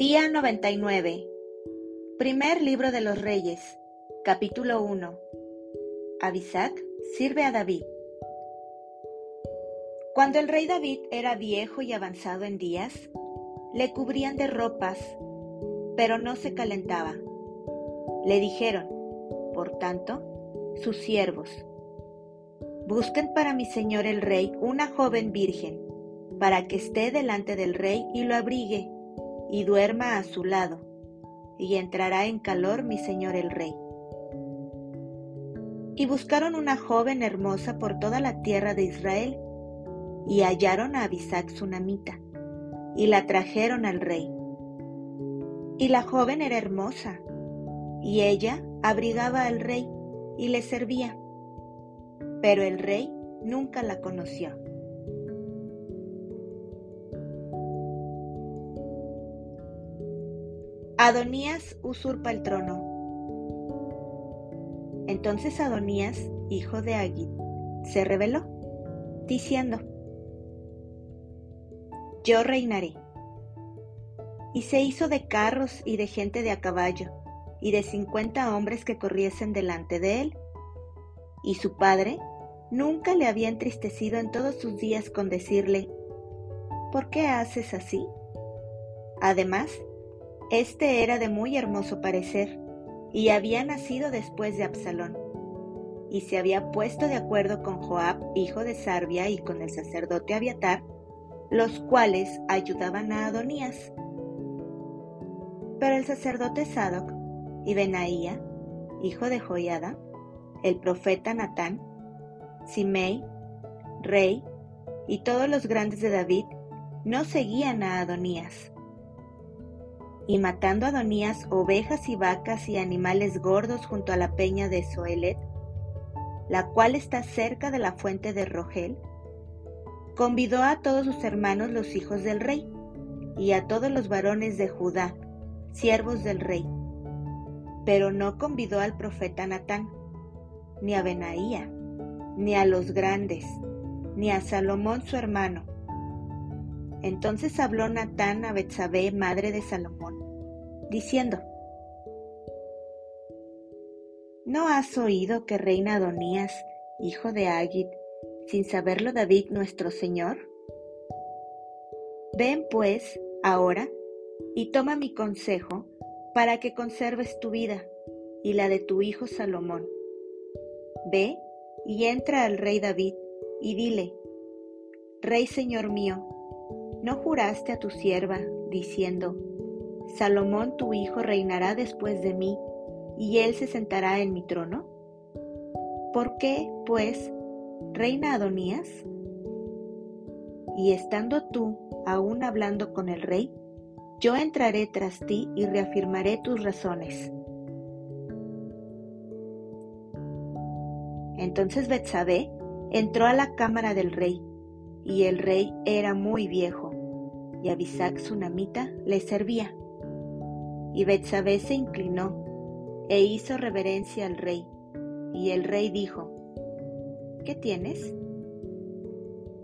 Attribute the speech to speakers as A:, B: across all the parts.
A: Día 99. Primer libro de los Reyes. Capítulo 1. Abisac sirve a David. Cuando el rey David era viejo y avanzado en días, le cubrían de ropas, pero no se calentaba. Le dijeron, por tanto, sus siervos, busquen para mi señor el rey una joven virgen, para que esté delante del rey y lo abrigue y duerma a su lado, y entrará en calor mi señor el rey. Y buscaron una joven hermosa por toda la tierra de Israel, y hallaron a Abisac sunamita, y la trajeron al rey. Y la joven era hermosa, y ella abrigaba al rey y le servía. Pero el rey nunca la conoció. Adonías usurpa el trono. Entonces Adonías, hijo de Agit, se rebeló, diciendo, Yo reinaré. Y se hizo de carros y de gente de a caballo, y de cincuenta hombres que corriesen delante de él. Y su padre nunca le había entristecido en todos sus días con decirle, ¿por qué haces así? Además, este era de muy hermoso parecer, y había nacido después de Absalón, y se había puesto de acuerdo con Joab, hijo de Sarbia, y con el sacerdote Abiatar, los cuales ayudaban a Adonías. Pero el sacerdote Sadoc y Benaía, hijo de Joiada, el profeta Natán, Simei, rey, y todos los grandes de David, no seguían a Adonías y matando a Adonías ovejas y vacas y animales gordos junto a la peña de Soelet, la cual está cerca de la fuente de Rogel, convidó a todos sus hermanos los hijos del rey, y a todos los varones de Judá, siervos del rey, pero no convidó al profeta Natán, ni a Benaía, ni a los grandes, ni a Salomón su hermano. Entonces habló Natán a Betsabé, madre de Salomón, diciendo, ¿No has oído que reina Adonías, hijo de Agit, sin saberlo David nuestro Señor? Ven pues ahora y toma mi consejo para que conserves tu vida y la de tu hijo Salomón. Ve y entra al rey David y dile, Rey Señor mío, ¿no juraste a tu sierva diciendo, Salomón tu hijo reinará después de mí, y él se sentará en mi trono? ¿Por qué, pues, reina Adonías? Y estando tú aún hablando con el rey, yo entraré tras ti y reafirmaré tus razones. Entonces Betsabé entró a la cámara del rey, y el rey era muy viejo, y Abisac namita le servía. Y Betsabé se inclinó e hizo reverencia al rey. Y el rey dijo, ¿qué tienes?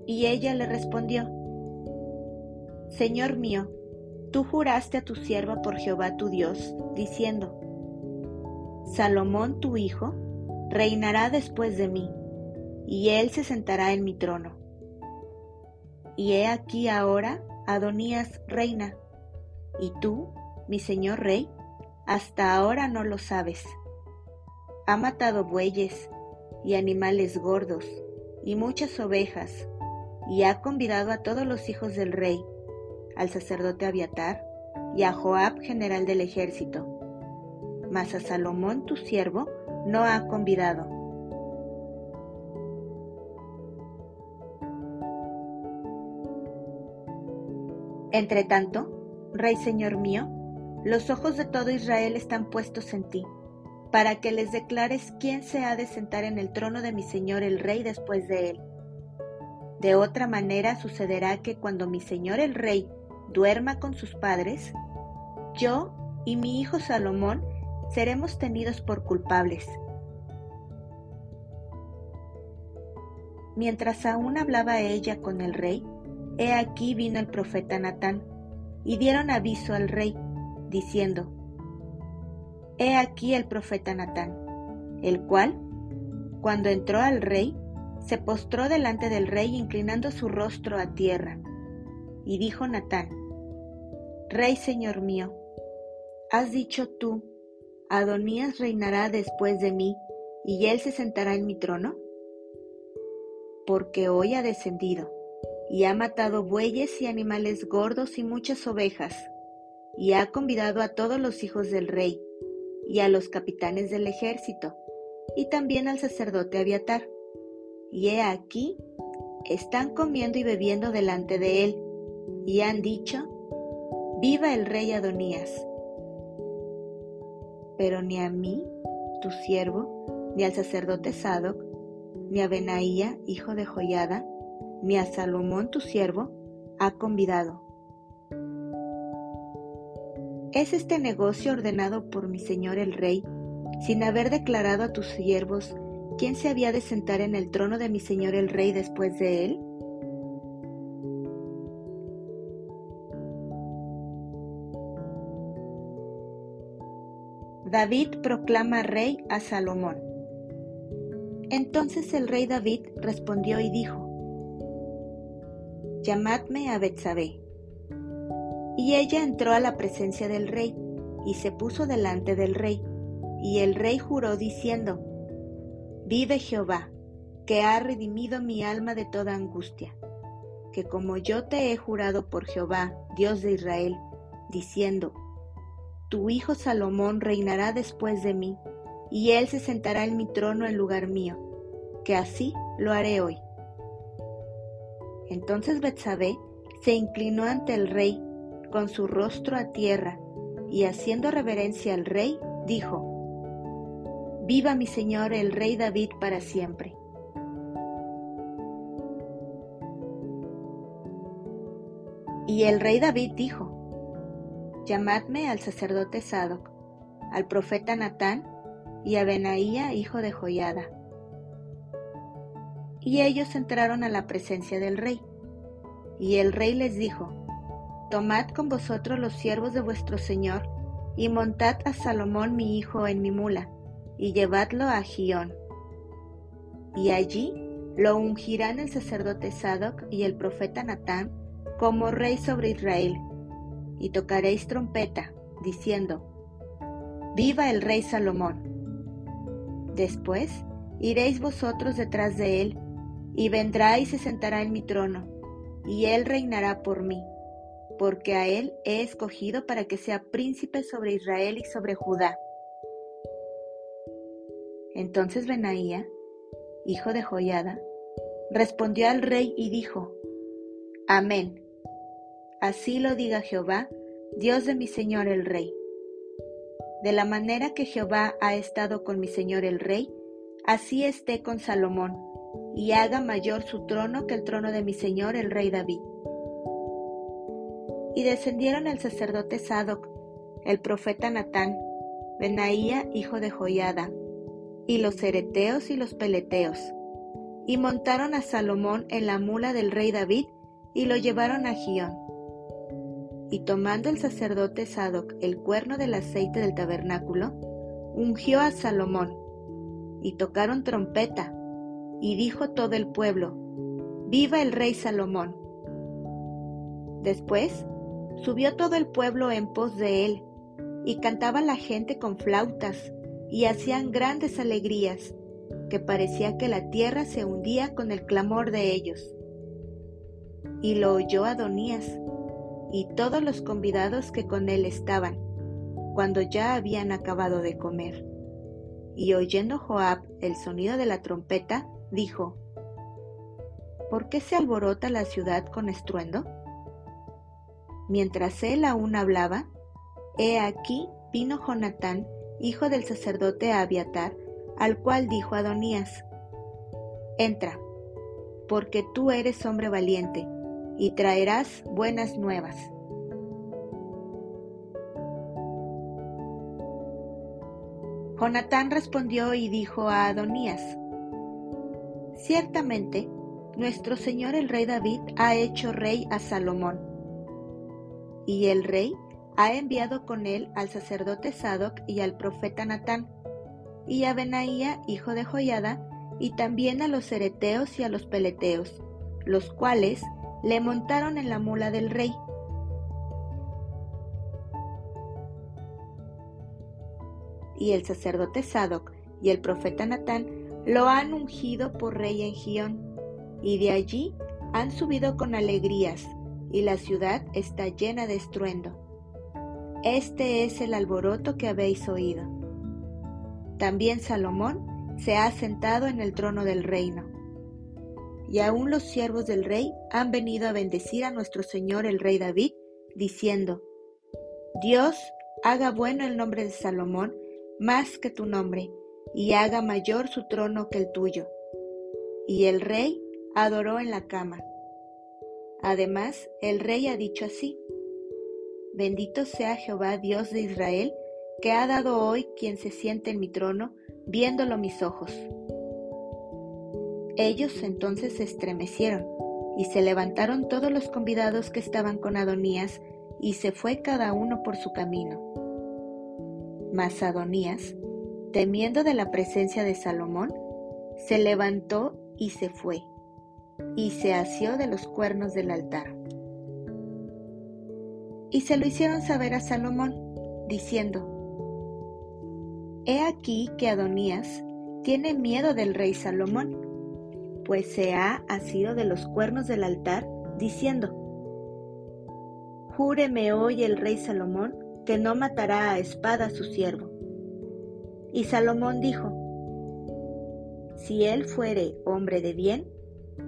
A: Y ella le respondió, Señor mío, tú juraste a tu sierva por Jehová tu Dios, diciendo, Salomón tu hijo reinará después de mí, y él se sentará en mi trono. Y he aquí ahora Adonías reina, y tú mi señor rey, hasta ahora no lo sabes. Ha matado bueyes y animales gordos y muchas ovejas, y ha convidado a todos los hijos del rey, al sacerdote Abiatar y a Joab, general del ejército. Mas a Salomón tu siervo no ha convidado. Entre tanto, Rey Señor mío, los ojos de todo Israel están puestos en ti, para que les declares quién se ha de sentar en el trono de mi Señor el Rey después de él. De otra manera sucederá que cuando mi Señor el Rey duerma con sus padres, yo y mi hijo Salomón seremos tenidos por culpables. Mientras aún hablaba ella con el rey, he aquí vino el profeta Natán, y dieron aviso al rey, diciendo, He aquí el profeta Natán, el cual, cuando entró al rey, se postró delante del rey inclinando su rostro a tierra. Y dijo Natán, Rey Señor mío, has dicho tú, Adonías reinará después de mí, y él se sentará en mi trono? Porque hoy ha descendido, y ha matado bueyes y animales gordos y muchas ovejas, y ha convidado a todos los hijos del rey, y a los capitanes del ejército, y también al sacerdote Abiatar. Y he aquí, están comiendo y bebiendo delante de él, y han dicho, Viva el rey Adonías. Pero ni a mí, tu siervo, ni al sacerdote Sadoc, ni a Benaía, hijo de Joyada, ni a Salomón, tu siervo, ha convidado. ¿Es este negocio ordenado por mi señor el rey, sin haber declarado a tus siervos quién se había de sentar en el trono de mi señor el rey después de él? David proclama rey a Salomón. Entonces el rey David respondió y dijo, Llamadme a Betsabé. Y ella entró a la presencia del rey y se puso delante del rey. Y el rey juró diciendo, Vive Jehová, que ha redimido mi alma de toda angustia, que como yo te he jurado por Jehová, Dios de Israel, diciendo, Tu hijo Salomón reinará después de mí, y él se sentará en mi trono en lugar mío, que así lo haré hoy. Entonces Betsabé se inclinó ante el rey con su rostro a tierra y haciendo reverencia al rey, dijo, Viva mi Señor el rey David para siempre. Y el rey David dijo, Llamadme al sacerdote Sadoc, al profeta Natán y a Benaía, hijo de Joyada. Y ellos entraron a la presencia del rey. Y el rey les dijo, Tomad con vosotros los siervos de vuestro señor, y montad a Salomón mi hijo en mi mula, y llevadlo a Gión. Y allí lo ungirán el sacerdote Sadoc y el profeta Natán como rey sobre Israel, y tocaréis trompeta, diciendo, Viva el rey Salomón. Después iréis vosotros detrás de él, y vendrá y se sentará en mi trono, y él reinará por mí, porque a él he escogido para que sea príncipe sobre Israel y sobre Judá. Entonces Benaía, hijo de Joyada, respondió al rey y dijo, Amén. Así lo diga Jehová, Dios de mi señor el rey. De la manera que Jehová ha estado con mi señor el rey, así esté con Salomón, y haga mayor su trono que el trono de mi señor el rey David. Y descendieron el sacerdote Sadoc, el profeta Natán, Benaía hijo de Joiada, y los cereteos y los peleteos, y montaron a Salomón en la mula del rey David, y lo llevaron a Gión. Y tomando el sacerdote Sadoc el cuerno del aceite del tabernáculo, ungió a Salomón, y tocaron trompeta, y dijo todo el pueblo, Viva el rey Salomón. Después subió todo el pueblo en pos de él, y cantaba la gente con flautas, y hacían grandes alegrías, que parecía que la tierra se hundía con el clamor de ellos. Y lo oyó Adonías, y todos los convidados que con él estaban, cuando ya habían acabado de comer. Y oyendo Joab el sonido de la trompeta, dijo, ¿Por qué se alborota la ciudad con estruendo? Mientras él aún hablaba, he aquí vino Jonatán, hijo del sacerdote Abiatar, al cual dijo Adonías, Entra, porque tú eres hombre valiente, y traerás buenas nuevas. Jonatán respondió y dijo a Adonías, Ciertamente, nuestro Señor el rey David ha hecho rey a Salomón. Y el rey ha enviado con él al sacerdote Sadoc y al profeta Natán, y a Benaía, hijo de Joyada, y también a los ereteos y a los peleteos, los cuales le montaron en la mula del rey. Y el sacerdote Sadoc y el profeta Natán lo han ungido por rey en Gión, y de allí han subido con alegrías, y la ciudad está llena de estruendo. Este es el alboroto que habéis oído. También Salomón se ha sentado en el trono del reino. Y aún los siervos del rey han venido a bendecir a nuestro Señor el rey David, diciendo, Dios haga bueno el nombre de Salomón más que tu nombre, y haga mayor su trono que el tuyo. Y el rey adoró en la cama. Además, el rey ha dicho así, Bendito sea Jehová Dios de Israel, que ha dado hoy quien se siente en mi trono, viéndolo mis ojos. Ellos entonces se estremecieron, y se levantaron todos los convidados que estaban con Adonías, y se fue cada uno por su camino. Mas Adonías, temiendo de la presencia de Salomón, se levantó y se fue, y se asió de los cuernos del altar. Y se lo hicieron saber a Salomón, diciendo, He aquí que Adonías tiene miedo del rey Salomón, pues se ha asido de los cuernos del altar, diciendo, Júreme hoy el rey Salomón que no matará a espada a su siervo. Y Salomón dijo, Si él fuere hombre de bien,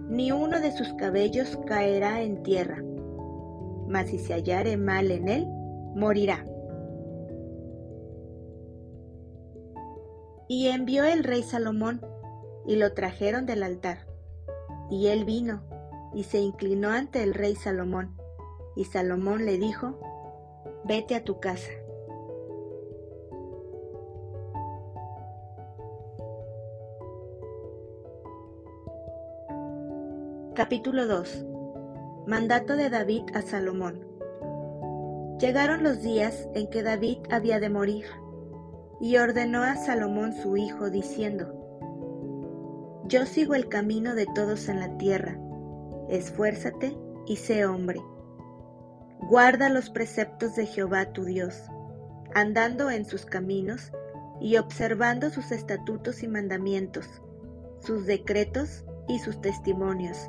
A: ni uno de sus cabellos caerá en tierra, mas si se hallare mal en él, morirá. Y envió el rey Salomón, y lo trajeron del altar. Y él vino, y se inclinó ante el rey Salomón. Y Salomón le dijo, vete a tu casa. Capítulo 2 Mandato de David a Salomón. Llegaron los días en que David había de morir y ordenó a Salomón su hijo, diciendo, Yo sigo el camino de todos en la tierra, esfuérzate y sé hombre. Guarda los preceptos de Jehová tu Dios, andando en sus caminos y observando sus estatutos y mandamientos, sus decretos y sus testimonios,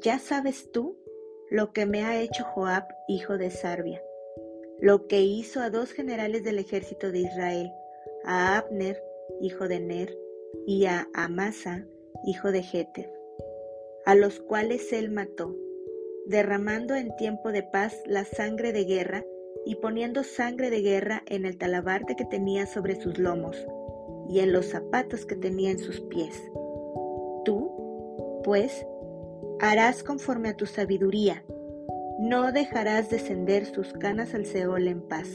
A: Ya sabes tú lo que me ha hecho Joab, hijo de Sarbia, lo que hizo a dos generales del ejército de Israel, a Abner, hijo de Ner, y a Amasa, hijo de Jeter, a los cuales él mató, derramando en tiempo de paz la sangre de guerra y poniendo sangre de guerra en el talabarte que tenía sobre sus lomos y en los zapatos que tenía en sus pies. Tú, pues, harás conforme a tu sabiduría, no dejarás descender sus canas al Seol en paz.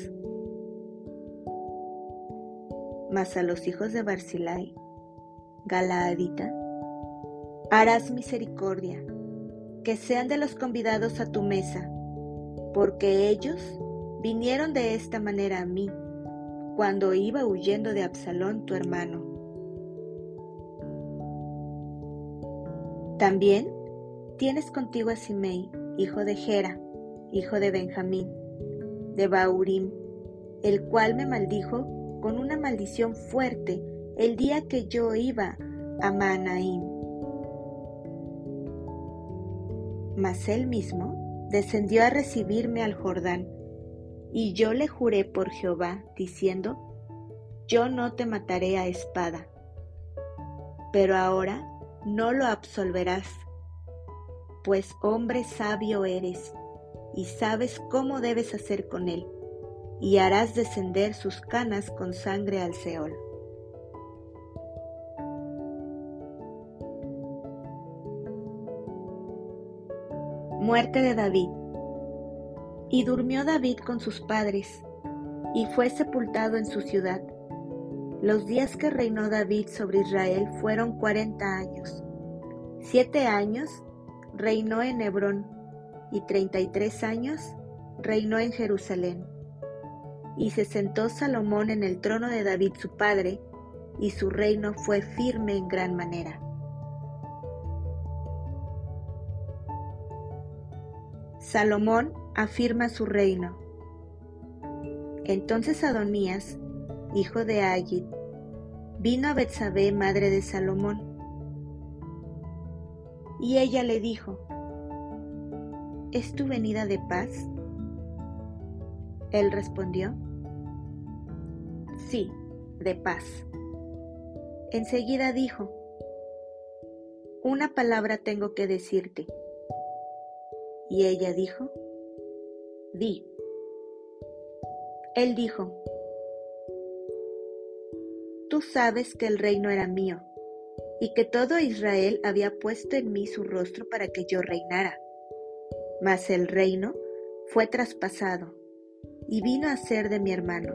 A: Mas a los hijos de Barzilai, Galaadita, harás misericordia, que sean de los convidados a tu mesa, porque ellos vinieron de esta manera a mí, cuando iba huyendo de Absalón tu hermano. También tienes contigo a Simei, hijo de Gera, hijo de Benjamín, de Baurim, el cual me maldijo con una maldición fuerte el día que yo iba a Manaim. Mas él mismo descendió a recibirme al Jordán, y yo le juré por Jehová, diciendo, yo no te mataré a espada. Pero ahora no lo absolverás pues hombre sabio eres, y sabes cómo debes hacer con él, y harás descender sus canas con sangre al Seol. Muerte de David. Y durmió David con sus padres, y fue sepultado en su ciudad. Los días que reinó David sobre Israel fueron cuarenta años. Siete años reinó en Hebrón, y treinta y tres años reinó en Jerusalén. Y se sentó Salomón en el trono de David su padre, y su reino fue firme en gran manera. Salomón afirma su reino. Entonces Adonías, hijo de Agit, vino a Betsabé, madre de Salomón. Y ella le dijo, ¿Es tu venida de paz? Él respondió, Sí, de paz. Enseguida dijo, Una palabra tengo que decirte. Y ella dijo, Di. Él dijo, Tú sabes que el reino era mío, y que todo Israel había puesto en mí su rostro para que yo reinara. Mas el reino fue traspasado, y vino a ser de mi hermano,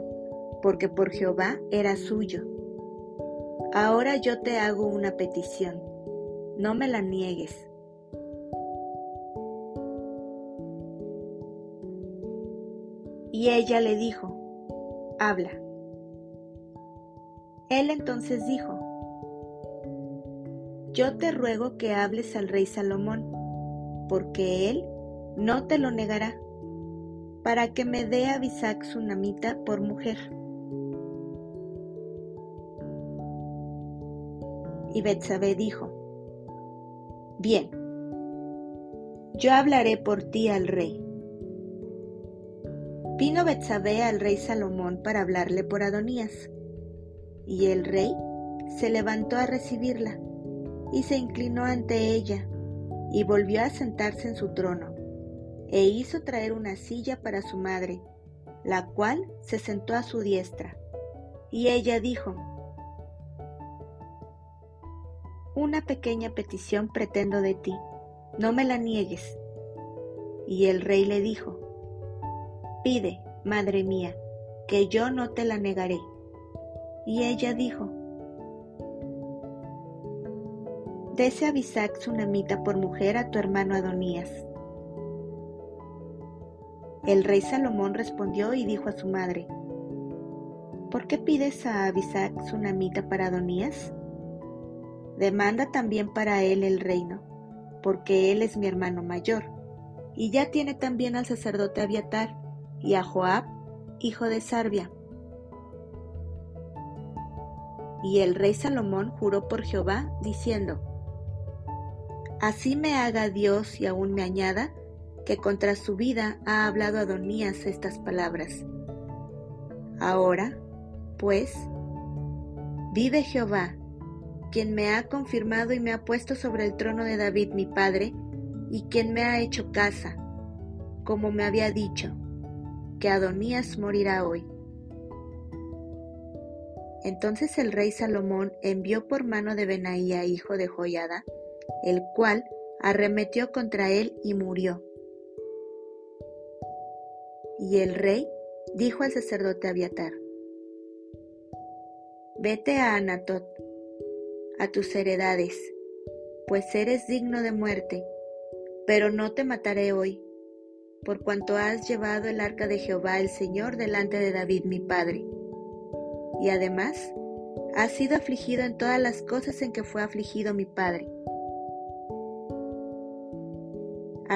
A: porque por Jehová era suyo. Ahora yo te hago una petición, no me la niegues Y ella le dijo, habla. Él entonces dijo, yo te ruego que hables al rey Salomón, porque él no te lo negará, para que me dé a Bisac Namita por mujer. Y Betsabé dijo, Bien, yo hablaré por ti al rey. Vino Betsabé al rey Salomón para hablarle por Adonías, y el rey se levantó a recibirla, y se inclinó ante ella, y volvió a sentarse en su trono, e hizo traer una silla para su madre, la cual se sentó a su diestra. Y ella dijo, Una pequeña petición pretendo de ti, no me la niegues. Y el rey le dijo, Pide, madre mía, que yo no te la negaré. Y ella dijo, Dese a por mujer a tu hermano Adonías. El rey Salomón respondió y dijo a su madre, ¿Por qué pides a Abisac Tsunamita para Adonías? Demanda también para él el reino, porque él es mi hermano mayor, y ya tiene también al sacerdote Abiatar, y a Joab, hijo de Sarbia. Y el rey Salomón juró por Jehová, diciendo, Así me haga Dios y aún me añada, que contra su vida ha hablado Adonías estas palabras. Ahora, pues, vive Jehová, quien me ha confirmado y me ha puesto sobre el trono de David mi padre, y quien me ha hecho casa, como me había dicho que Adonías morirá hoy. Entonces el rey Salomón envió por mano de Benaía, hijo de Joiada, el cual arremetió contra él y murió. Y el rey dijo al sacerdote Abiatar, Vete a Anatot, a tus heredades, pues eres digno de muerte, pero no te mataré hoy, por cuanto has llevado el arca de Jehová el Señor delante de David mi padre. Y además, has sido afligido en todas las cosas en que fue afligido mi padre.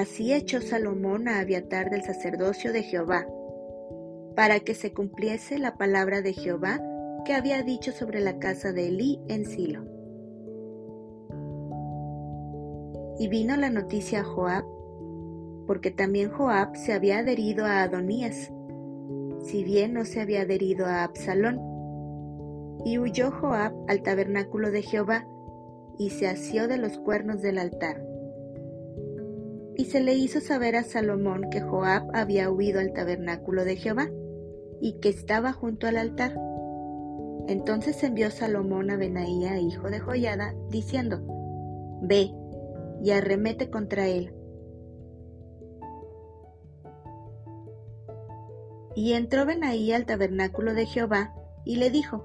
A: Así echó Salomón a Abiatar del sacerdocio de Jehová, para que se cumpliese la palabra de Jehová que había dicho sobre la casa de Elí en Silo. Y vino la noticia a Joab, porque también Joab se había adherido a Adonías, si bien no se había adherido a Absalón. Y huyó Joab al tabernáculo de Jehová, y se asió de los cuernos del altar. Y se le hizo saber a Salomón que Joab había huido al tabernáculo de Jehová y que estaba junto al altar. Entonces envió Salomón a Benaía, hijo de Joyada, diciendo, Ve y arremete contra él. Y entró Benaía al tabernáculo de Jehová y le dijo,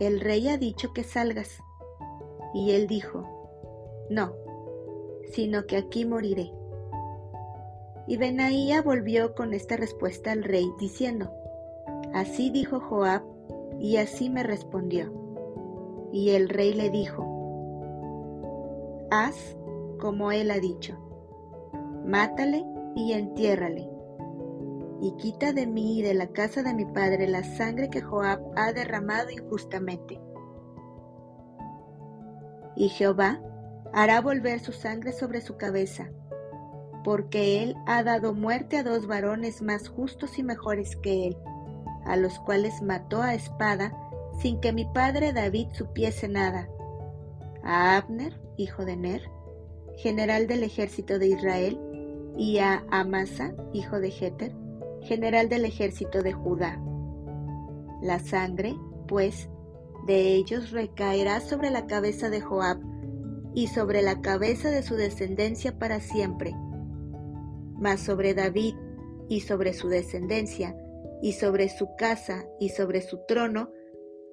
A: El rey ha dicho que salgas. Y él dijo, No, sino que aquí moriré. Y Benaía volvió con esta respuesta al rey, diciendo, Así dijo Joab, y así me respondió. Y el rey le dijo, Haz como él ha dicho, mátale y entiérrale, y quita de mí y de la casa de mi padre la sangre que Joab ha derramado injustamente. Y Jehová hará volver su sangre sobre su cabeza, porque él ha dado muerte a dos varones más justos y mejores que él, a los cuales mató a espada sin que mi padre David supiese nada, a Abner, hijo de Ner, general del ejército de Israel, y a Amasa, hijo de Jeter, general del ejército de Judá. La sangre, pues, de ellos recaerá sobre la cabeza de Joab y sobre la cabeza de su descendencia para siempre. Mas sobre David y sobre su descendencia, y sobre su casa y sobre su trono,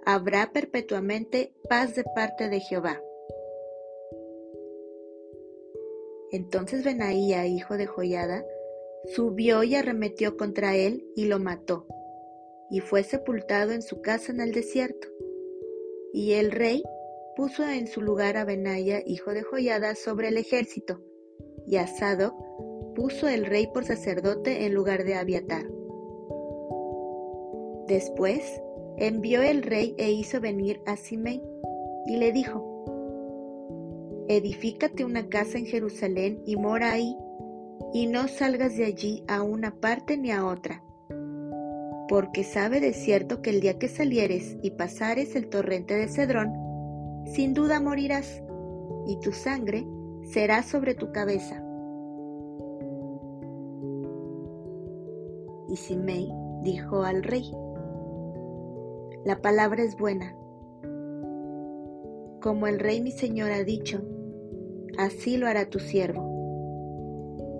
A: habrá perpetuamente paz de parte de Jehová. Entonces Benaía, hijo de Joyada, subió y arremetió contra él y lo mató, y fue sepultado en su casa en el desierto. Y el rey puso en su lugar a Benaya, hijo de Joyada, sobre el ejército, y a Sadoc puso el rey por sacerdote en lugar de Abiatar. Después envió el rey e hizo venir a Simei, y le dijo, Edifícate una casa en Jerusalén y mora ahí, y no salgas de allí a una parte ni a otra, porque sabe de cierto que el día que salieres y pasares el torrente de Cedrón, sin duda morirás, y tu sangre será sobre tu cabeza. Y Simei dijo al rey, La palabra es buena. Como el rey mi señor ha dicho, así lo hará tu siervo.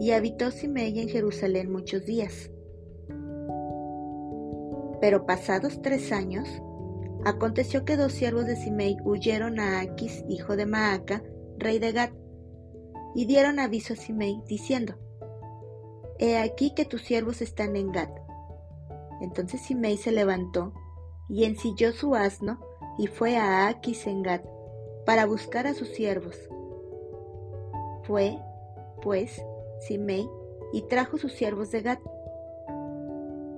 A: Y habitó Simei en Jerusalén muchos días. Pero pasados tres años, Aconteció que dos siervos de Simei huyeron a Aquis, hijo de Maaca, rey de Gad, y dieron aviso a Simei, diciendo, He aquí que tus siervos están en Gad. Entonces Simei se levantó y ensilló su asno y fue a Aquis en Gad para buscar a sus siervos. Fue, pues, Simei y trajo sus siervos de Gad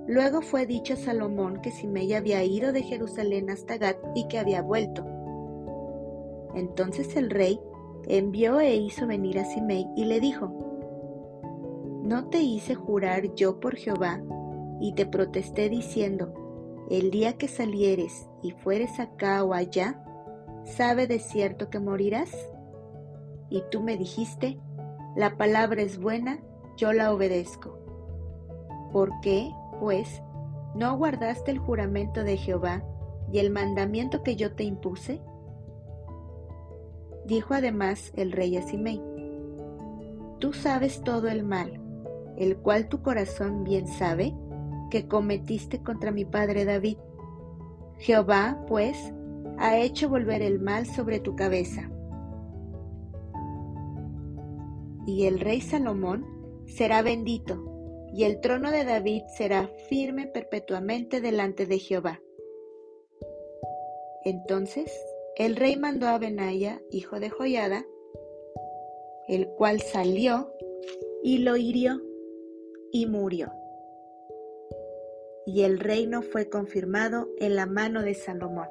A: Luego fue dicho a Salomón que Simei había ido de Jerusalén hasta Gat y que había vuelto. Entonces el rey envió e hizo venir a Simei y le dijo, ¿No te hice jurar yo por Jehová y te protesté diciendo, el día que salieres y fueres acá o allá, sabe de cierto que morirás? Y tú me dijiste, la palabra es buena, yo la obedezco. ¿Por qué, pues, ¿no guardaste el juramento de Jehová y el mandamiento que yo te impuse? Dijo además el rey a Tú sabes todo el mal, el cual tu corazón bien sabe, que cometiste contra mi padre David. Jehová, pues, ha hecho volver el mal sobre tu cabeza. Y el rey Salomón será bendito y el trono de David será firme perpetuamente delante de Jehová. Entonces el rey mandó a Benaya, hijo de Joyada, el cual salió y lo hirió y murió. Y el reino fue confirmado en la mano de Salomón.